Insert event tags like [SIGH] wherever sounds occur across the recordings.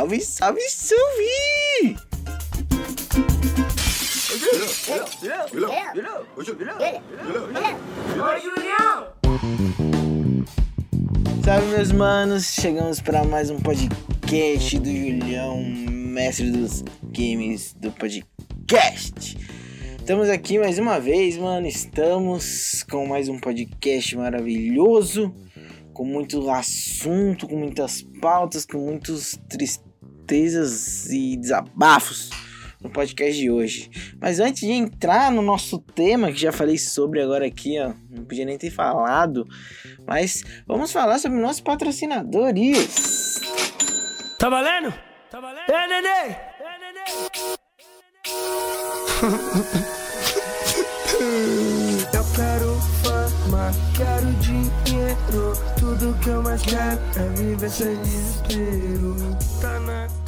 Salve, salve, salve! Salve, meus manos! Chegamos para mais um podcast do Julião, mestre dos games do podcast. Estamos aqui mais uma vez, mano. Estamos com mais um podcast maravilhoso, com muito assunto, com muitas pautas, com muitas tristezas e desabafos no podcast de hoje. Mas antes de entrar no nosso tema, que já falei sobre agora aqui, ó, não podia nem ter falado, mas vamos falar sobre nossos patrocinadores. Tá valendo? Tá valendo? É, neném! É, neném! Eu quero fama, quero dinheiro. Tudo que eu mais quero é viver sem desespero. Tá na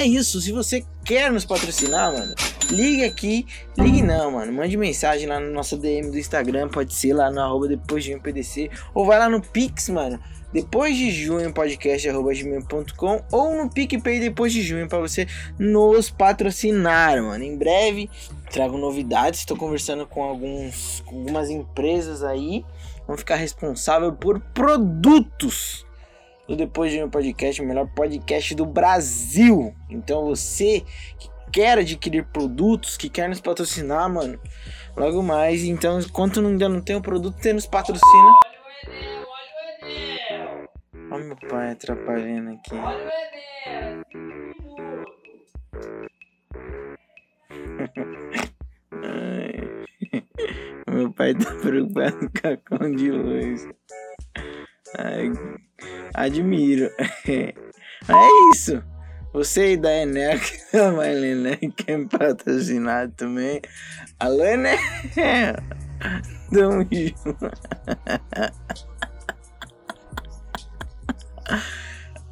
É isso, se você quer nos patrocinar, mano, ligue aqui, ligue não, mano, mande mensagem lá no nosso DM do Instagram, pode ser lá no arroba depois de junho PDC, ou vai lá no Pix, mano, depois de junho podcast arroba gmail.com ou no PicPay depois de junho para você nos patrocinar, mano. Em breve trago novidades, estou conversando com alguns algumas empresas aí, vão ficar responsável por produtos do Depois de um Podcast, o melhor podcast do Brasil. Então você que quer adquirir produtos, que quer nos patrocinar, mano, logo mais. Então, enquanto ainda não tem o produto, você nos patrocina. Olha meu pai atrapalhando aqui. Meu pai tá preocupado com a conta de luz. Ai, admiro. [LAUGHS] É isso. Você da [LAUGHS] Enel, que a Marlene quer me patrocinar também. Alô, Enel. [LAUGHS] Tamo junto.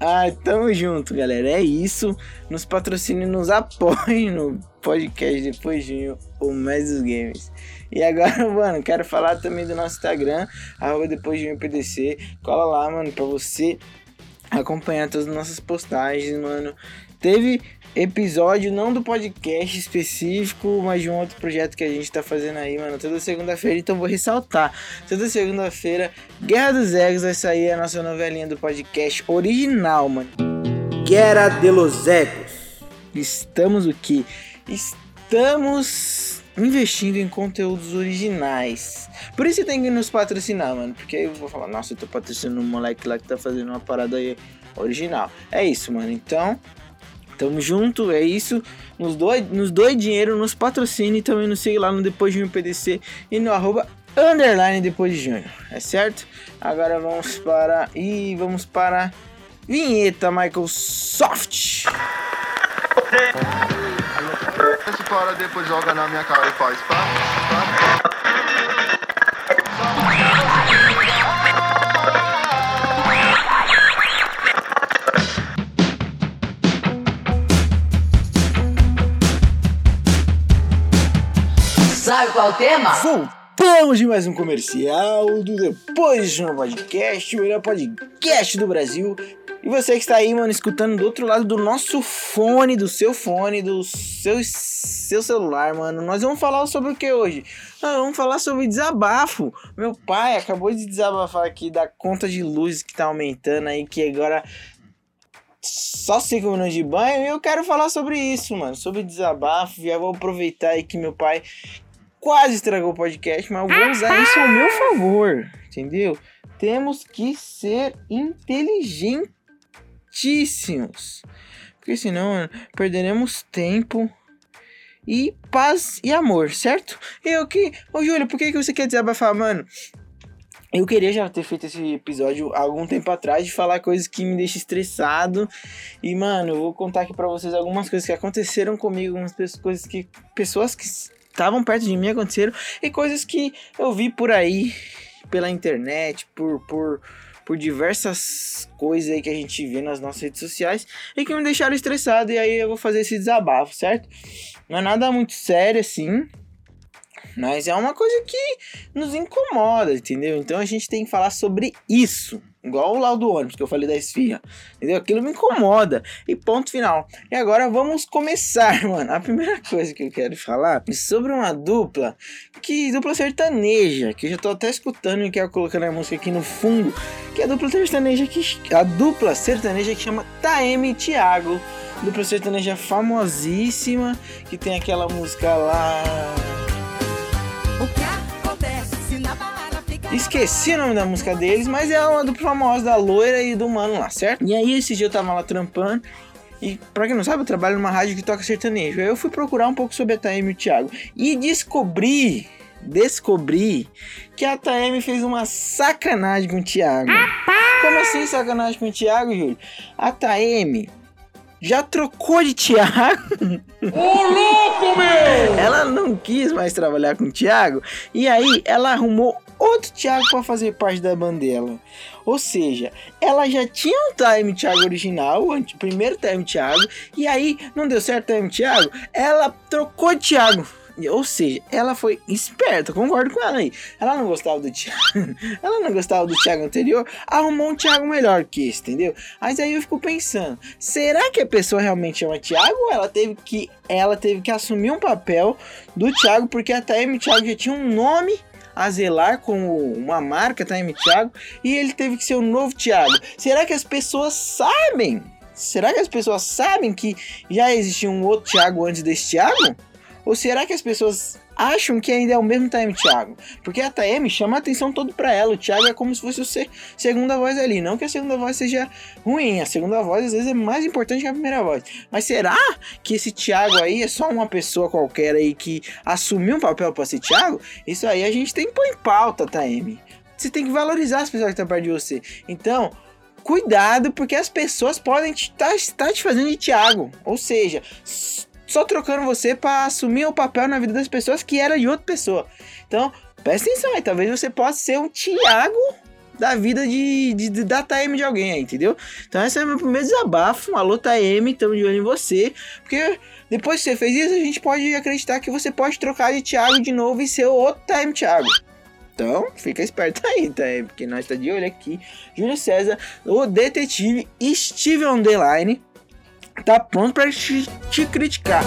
Ah, tamo junto, galera. É isso. Nos patrocine, nos apoie no podcast depois de o mais dos games. E agora, [LAUGHS] mano, quero falar também do nosso Instagram, arroba depois de um PDC. Cola lá, mano, pra você acompanhar todas as nossas postagens, mano. Teve episódio não do podcast específico, mas de um outro projeto que a gente tá fazendo aí, mano, toda segunda-feira, então vou ressaltar. Toda segunda-feira, Guerra dos Egos vai sair a nossa novelinha do podcast original, mano. Guerra de los Egos. Estamos o que? Estamos investindo em conteúdos originais. Por isso tem que nos patrocinar, mano. Porque aí eu vou falar, nossa, eu tô patrocinando um moleque lá que tá fazendo uma parada aí original. É isso, mano. Então, tamo junto, é isso. Nos doe, nos doe dinheiro, nos patrocine e também nos siga lá no Depois de Junho PDC e no arroba underline Depois de Junho. É certo? Agora vamos para... E vamos para... Vinheta Esse para depois joga na minha cara e faz pá, pá. Sabe qual é o tema? Voltamos de mais um comercial do Depois de um Podcast, o melhor podcast do Brasil. E você que está aí, mano, escutando do outro lado do nosso fone, do seu fone, do seu, seu celular, mano. Nós vamos falar sobre o que hoje? Nós vamos falar sobre desabafo. Meu pai acabou de desabafar aqui da conta de luz que tá aumentando aí, que agora só 5 minutos de banho. E eu quero falar sobre isso, mano. Sobre desabafo. Já vou aproveitar aí que meu pai quase estragou o podcast, mas eu vou usar isso ao meu favor, entendeu? Temos que ser inteligentíssimos, porque senão perderemos tempo e paz e amor, certo? Eu que, ô Júlio, por que, que você quer desabafar, mano? Eu queria já ter feito esse episódio algum tempo atrás de falar coisas que me deixam estressado. E, mano, eu vou contar aqui pra vocês algumas coisas que aconteceram comigo, algumas coisas que pessoas que estavam perto de mim aconteceram e coisas que eu vi por aí pela internet, por por por diversas coisas aí que a gente vê nas nossas redes sociais e que me deixaram estressado e aí eu vou fazer esse desabafo, certo? Não é nada muito sério assim, Mas é uma coisa que nos incomoda, entendeu? Então a gente tem que falar sobre isso. Igual o lá do ônibus que eu falei da esfirra. Entendeu? Aquilo me incomoda. E ponto final. E agora vamos começar, [LAUGHS] mano. A primeira coisa que eu quero falar é sobre uma dupla. Que dupla sertaneja. Que eu já tô até escutando e quero colocar a música aqui no fundo. Que é a dupla sertaneja que. A dupla sertaneja que chama Taeme e Thiago. Dupla sertaneja famosíssima. Que tem aquela música lá. Esqueci o nome da música deles, mas é uma dupla famosa da loira e do mano lá, certo? E aí esse dia eu tava lá trampando. E pra quem não sabe, eu trabalho numa rádio que toca sertanejo. Aí eu fui procurar um pouco sobre a Taeme e o Thiago. E descobri, descobri que a Taeme fez uma sacanagem com o Thiago. Como assim sacanagem com o Thiago, Júlio? A Taeme já trocou de Thiago. Ela não quis mais trabalhar com o Thiago. E aí ela arrumou outro Thiago para fazer parte da banda dela. Ou seja, ela já tinha um Time Thiago original, o primeiro Time Thiago, e aí não deu certo o Time Thiago, ela trocou de Thiago. Ou seja, ela foi esperta, concordo com ela aí. Ela não gostava do Thiago, [LAUGHS] ela não gostava do Thiago anterior, arrumou um Thiago melhor que esse, entendeu? Mas aí eu fico pensando, será que a pessoa realmente chama Thiago ou ela teve que ela teve que assumir um papel do Thiago porque a Time Thiago já tinha um nome a zelar com uma marca, Time Thiago, e ele teve que ser o novo Thiago. Será que as pessoas sabem? Será que as pessoas sabem que já existia um outro Thiago antes desse Thiago? Ou será que as pessoas acham que ainda é o mesmo Time Thiago? Porque a Taeme chama a atenção todo pra ela. O Thiago é como se fosse o se- segunda voz ali. Não que a segunda voz seja ruim. A segunda voz às vezes é mais importante que a primeira voz. Mas será que esse Thiago aí é só uma pessoa qualquer aí que assumiu um papel pra ser Thiago? Isso aí a gente tem que pôr em pauta, Taeme. Você tem que valorizar as pessoas que estão perto de você. Então, cuidado, porque as pessoas podem estar estar te fazendo de Thiago. Ou seja, só trocando você para assumir o papel na vida das pessoas que era de outra pessoa. Então, presta atenção aí, talvez você possa ser um Thiago da vida de, de, de da TM de alguém aí, entendeu? Então esse é o meu primeiro desabafo. Alô, TM, estamos de olho em você. Porque depois que você fez isso, a gente pode acreditar que você pode trocar de Thiago de novo e ser outro TM Thiago. Então, fica esperto aí, tá? Porque nós tá de olho aqui. Júlio César, o detetive Steven on the line, tá pronto pra te, te criticar.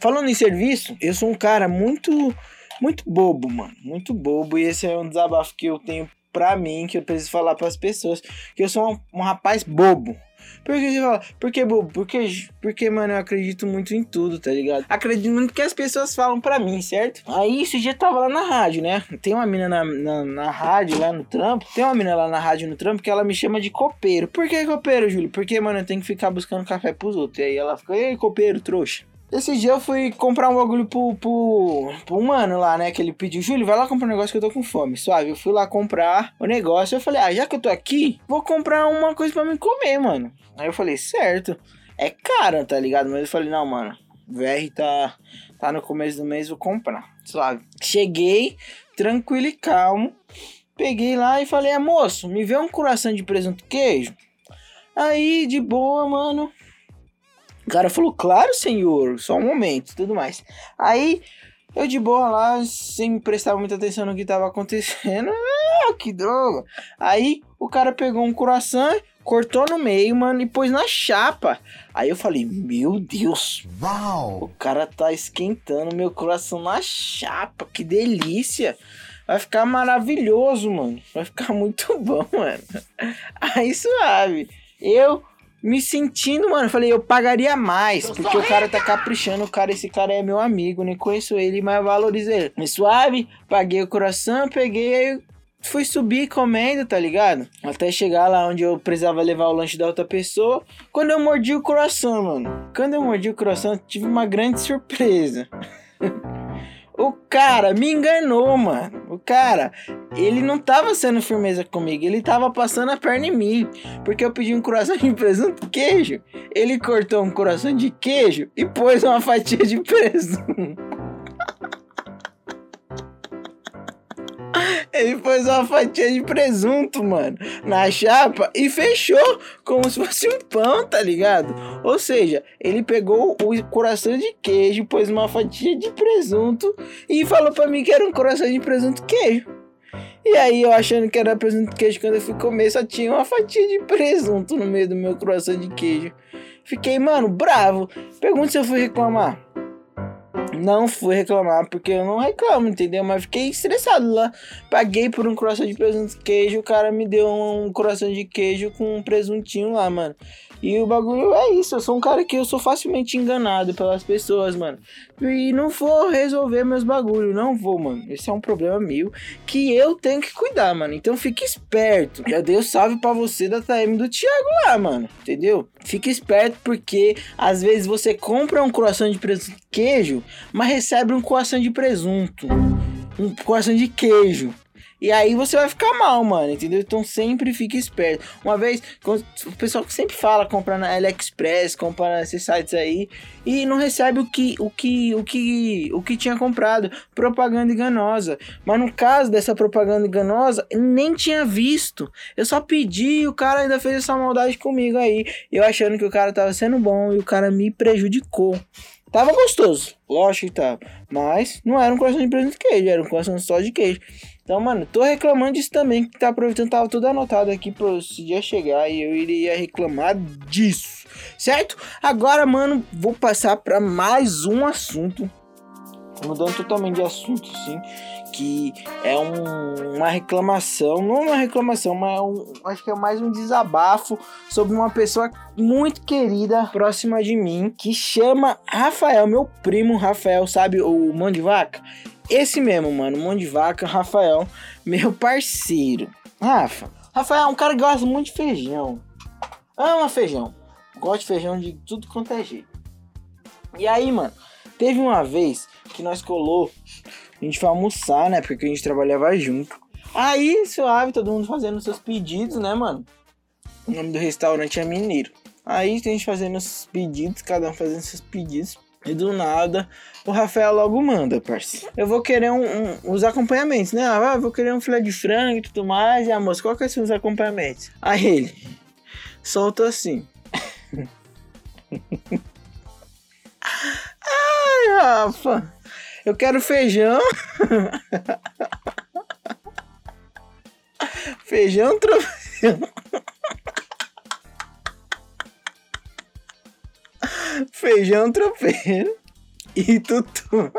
Falando em serviço, eu sou um cara muito, muito bobo, mano. Muito bobo. E esse é um desabafo que eu tenho pra mim, que eu preciso falar pras pessoas. Que eu sou um, um rapaz bobo. Por que você fala? Por que bobo? Porque, porque, mano, eu acredito muito em tudo, tá ligado? Acredito muito que as pessoas falam pra mim, certo? Aí esse dia tava lá na rádio, né? Tem uma mina na, na, na rádio lá no trampo. Tem uma mina lá na rádio no trampo que ela me chama de copeiro. Por que copeiro, Júlio? Porque, mano, eu tenho que ficar buscando café pros outros. E aí ela fica, ei, copeiro, trouxa. Esse dia eu fui comprar um bagulho pro, pro, pro mano lá, né? Que ele pediu, Júlio, vai lá comprar um negócio que eu tô com fome. Suave, eu fui lá comprar o negócio. Eu falei, ah, já que eu tô aqui, vou comprar uma coisa pra me comer, mano. Aí eu falei, certo. É caro, tá ligado? Mas eu falei, não, mano, VR tá, tá no começo do mês, vou comprar. Suave. Cheguei, tranquilo e calmo. Peguei lá e falei, ah, moço, me vê um coração de presunto queijo. Aí, de boa, mano. O cara falou, claro, senhor, só um momento, tudo mais. Aí, eu de boa lá, sem prestar muita atenção no que tava acontecendo. [LAUGHS] Ah, que droga. Aí, o cara pegou um coração, cortou no meio, mano, e pôs na chapa. Aí eu falei, meu Deus, o cara tá esquentando meu coração na chapa, que delícia. Vai ficar maravilhoso, mano. Vai ficar [LAUGHS] muito bom, mano. Aí suave. Eu me sentindo, mano, falei, eu pagaria mais, porque o cara tá caprichando, o cara, esse cara é meu amigo, nem conheço ele, mas eu valorizo ele. Me suave, paguei o coração, peguei, aí fui subir comendo, tá ligado? Até chegar lá onde eu precisava levar o lanche da outra pessoa. Quando eu mordi o coração, mano. Quando eu mordi o coração, tive uma grande surpresa. [LAUGHS] O cara me enganou, mano. O cara, ele não tava sendo firmeza comigo, ele tava passando a perna em mim. Porque eu pedi um coração de presunto queijo. Ele cortou um coração de queijo e pôs uma fatia de [LAUGHS] presunto. Ele pôs uma fatia de presunto, mano, na chapa e fechou como se fosse um pão, tá ligado? Ou seja, ele pegou o coração de queijo, pôs uma fatia de presunto e falou pra mim que era um coração de presunto queijo. E aí, eu achando que era presunto queijo, quando eu fui comer, só tinha uma fatia de presunto no meio do meu coração de queijo. Fiquei, mano, bravo. Pergunta se eu fui reclamar. Não fui reclamar, porque eu não reclamo, entendeu? Mas fiquei estressado lá. Paguei por um coração de presunto e queijo, o cara me deu um coração de queijo com um presuntinho lá, mano. E o bagulho é isso, eu sou um cara que eu sou facilmente enganado pelas pessoas, mano. E não vou resolver meus bagulhos, não vou, mano. Esse é um problema meu que eu tenho que cuidar, mano. Então fique esperto. Já dei o salve pra você da TM do Thiago lá, mano. Entendeu? Fique esperto porque às vezes você compra um coração de presunto queijo, mas recebe um coração de presunto. Um coração de queijo. E aí você vai ficar mal, mano, entendeu? Então sempre fique esperto. Uma vez, o pessoal que sempre fala comprar na AliExpress, comprar nesses sites aí e não recebe o que o que o que o que tinha comprado, propaganda enganosa. Mas no caso dessa propaganda enganosa, nem tinha visto. Eu só pedi e o cara ainda fez essa maldade comigo aí, eu achando que o cara tava sendo bom e o cara me prejudicou. Tava gostoso, lógico que tava. Mas não era um coração de presunto de queijo, era um coração só de queijo. Então, mano, tô reclamando disso também, que tá aproveitando, tava tudo anotado aqui pra esse dia chegar e eu iria reclamar disso, certo? Agora, mano, vou passar pra mais um assunto, mudando totalmente de assunto, sim, que é um- uma reclamação, não uma reclamação, mas é um, acho que é mais um desabafo sobre uma pessoa muito querida próxima de mim, que chama Rafael, meu primo Rafael, sabe, o mão de vaca? Esse mesmo, mano, mão de vaca, Rafael, meu parceiro. Rafa, Rafael é um cara que gosta muito de feijão. Ama feijão. Gosta de feijão de tudo quanto é jeito. E aí, mano, teve uma vez que nós colou, a gente foi almoçar, né? Porque a gente trabalhava junto. Aí, suave, todo mundo fazendo seus pedidos, né, mano? O nome do restaurante é Mineiro. Aí a gente fazendo os pedidos, cada um fazendo seus pedidos. E do nada, o Rafael logo manda, parceiro. Eu vou querer um, um- os acompanhamentos, né? Ah, vou querer um filé de frango e tudo mais. E a moça, qual que são os acompanhamentos? Aí ele solta assim. [LAUGHS] Ai, Rafa, eu quero feijão. [LAUGHS] feijão tropeiro. Feijão tropeiro e tutu.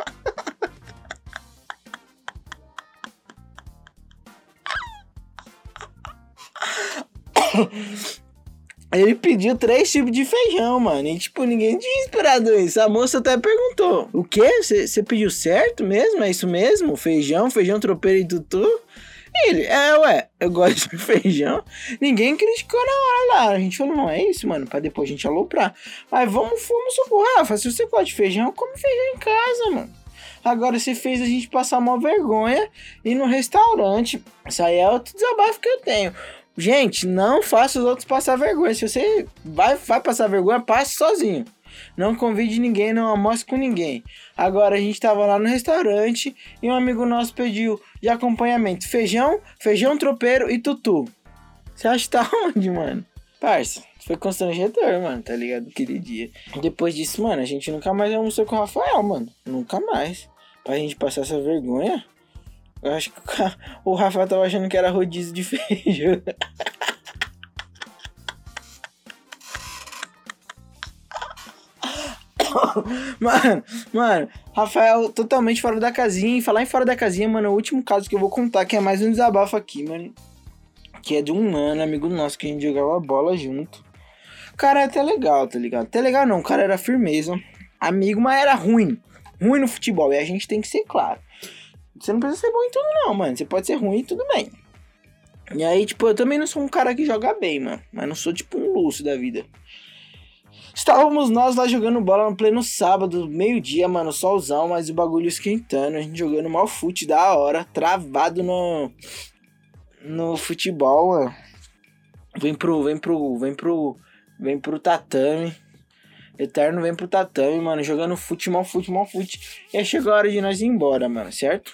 Ele pediu três tipos de feijão, mano. E, tipo, ninguém tinha esperado isso. A moça até perguntou: O quê? Você pediu certo mesmo? É isso mesmo? Feijão, feijão tropeiro e tutu? Ele, é, ué, eu gosto de [LAUGHS] feijão. Ninguém criticou na hora lá. A gente falou, não é isso, mano, pra depois a gente aloprar. Mas vamos, vamos supor, Rafa, se você gosta de feijão, come feijão em casa, mano. Agora você fez a gente passar uma vergonha e no restaurante. Isso aí é outro desabafo que eu tenho. Gente, não faça os outros passar vergonha. Se você vai, vai passar vergonha, passe sozinho. Não convide ninguém, não almoce com ninguém. Agora a gente tava lá no restaurante e um amigo nosso pediu de acompanhamento feijão, feijão tropeiro e tutu. Você acha que tá [LAUGHS] onde, mano? Parça, foi constrangedor, mano, tá ligado? Aquele dia. Depois disso, mano, a gente nunca mais almoçou com o Rafael, mano. Nunca mais. Pra gente passar essa vergonha. Eu acho que o Rafael tava achando que era rodízio de [LAUGHS] feijão. [LAUGHS] Mano, mano, Rafael totalmente fora da casinha. E falar em fora da casinha, mano, é o último caso que eu vou contar, que é mais um desabafo aqui, mano. Que é de um mano, amigo nosso, que a gente jogava bola junto. O cara é até legal, tá ligado? Até legal não, o cara era firmeza. Amigo, mas era ruim. Ruim no futebol. E a gente tem que ser claro. Você não precisa ser bom em tudo, não, mano. Você pode ser ruim e tudo bem. E aí, tipo, eu também não sou um cara que joga bem, mano. Mas não sou tipo um Lúcio da vida. Estávamos nós lá jogando bola no pleno sábado, meio-dia, mano, solzão, mas o bagulho esquentando, a gente jogando mal fute da hora, travado no no futebol, mano. Vem pro, vem pro, vem pro, vem pro tatame. Eterno vem pro tatame, mano, jogando fute, mal fute, mal fute. E aí chegou a hora de nós ir embora, mano, certo?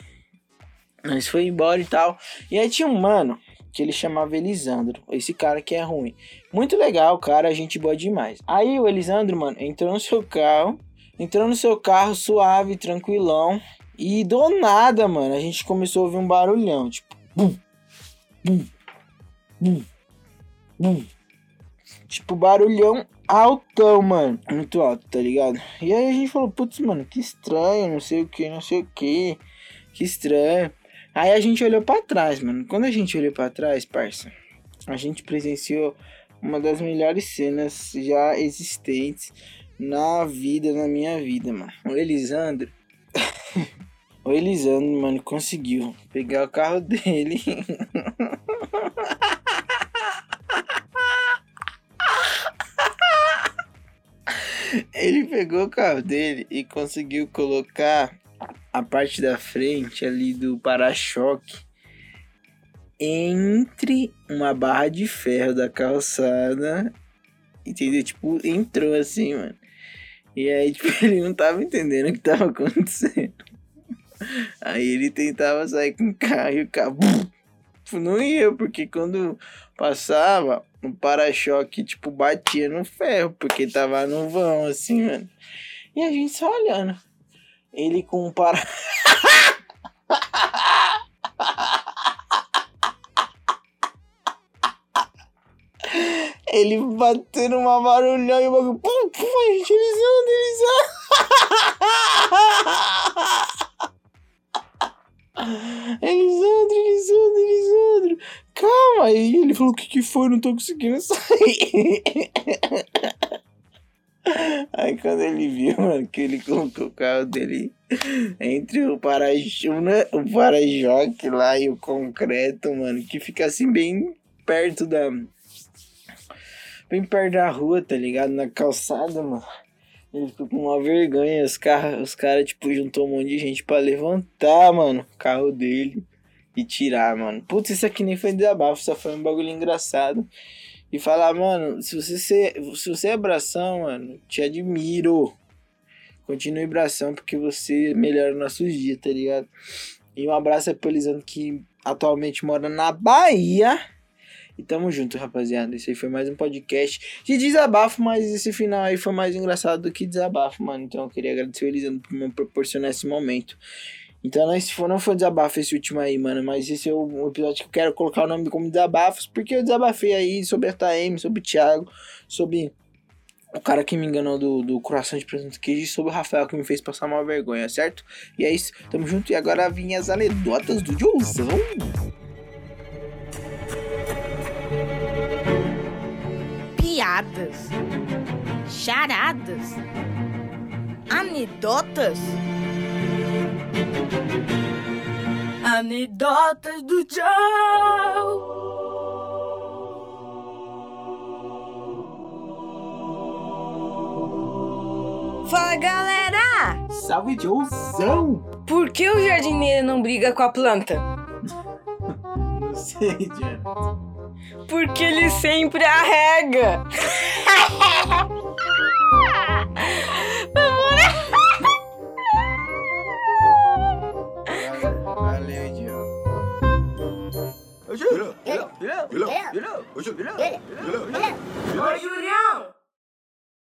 Nós foi embora e tal. E aí tinha um mano que ele chamava Elisandro. Esse cara que é ruim. Muito legal, cara, gente boa demais. Aí o Elisandro, mano, entrou no seu carro. Entrou no seu carro suave, tranquilão. E do nada, mano, a gente começou a ouvir um barulhão. Tipo, bum, bum, bum, bum. Tipo, barulhão altão, mano. Muito alto, tá ligado? E aí a gente falou, putz, mano, que estranho, não sei o que, não sei o que. Que estranho. Aí a gente olhou pra trás, mano. Quando a gente olhou pra trás, parça, a gente presenciou uma das melhores cenas já existentes na vida, na minha vida, mano. O Elisandro. [LAUGHS] o Elisandro, mano, conseguiu pegar o carro dele. [LAUGHS] Ele pegou o carro dele e conseguiu colocar a parte da frente ali do para-choque entre uma barra de ferro da calçada. Entendeu? Tipo, entrou assim, mano. E aí, [LAUGHS] tipo, ele não tava entendendo o que tava acontecendo. Aí ele tentava sair com o carro e o carro não ia, porque quando passava, o para-choque, tipo, batia no ferro, porque tava no vão, assim, mano. E a gente só olhando. Ele com um para. Ele batendo uma barulhão e o bagulho. Pum, pum, a gente, Elisandro. Elisandro, Elisandro, Elisandro. Calma. Aí ele falou: O que, que foi? Não tô conseguindo sair. Quando ele viu, [LAUGHS] mano, que ele colocou o carro dele entre o para-choque o para lá e o concreto, mano, que fica assim bem perto da. Bem perto da rua, tá ligado? Na calçada, mano. Ele ficou com uma vergonha. Os caras, os cara, tipo, juntou um monte de gente pra levantar, mano, o carro dele e tirar, mano. Putz, isso aqui nem foi desabafo, só foi um bagulho engraçado. E falar, mano, se você, se, se você é bração, mano, te admiro. Continue bração, porque você melhora nossos dias, tá ligado? E um abraço aí pro Elisandro que atualmente mora na Bahia. E tamo junto, rapaziada. Esse aí foi mais um podcast de desabafo, mas esse final aí foi mais engraçado do que desabafo, mano. Então eu queria agradecer o Elisandro por me proporcionar esse momento. Então não, se for, não foi desabafo esse último aí, mano. Mas esse é o episódio que eu quero colocar o nome como desabafos. Porque eu desabafei aí sobre a TM, sobre o Thiago, sobre o cara que me enganou do, do coração de presunto queijo e sobre o Rafael que me fez passar uma vergonha, certo? E é isso, tamo junto. E agora vinha as anedotas do Joãozão. Piadas, charadas, anedotas. Anedotas do Joe. Fala galera! Salve Joãozão! Por que o jardineiro não briga com a planta? [LAUGHS] Não sei, Diana. Porque ele sempre arrega! [LAUGHS] 对。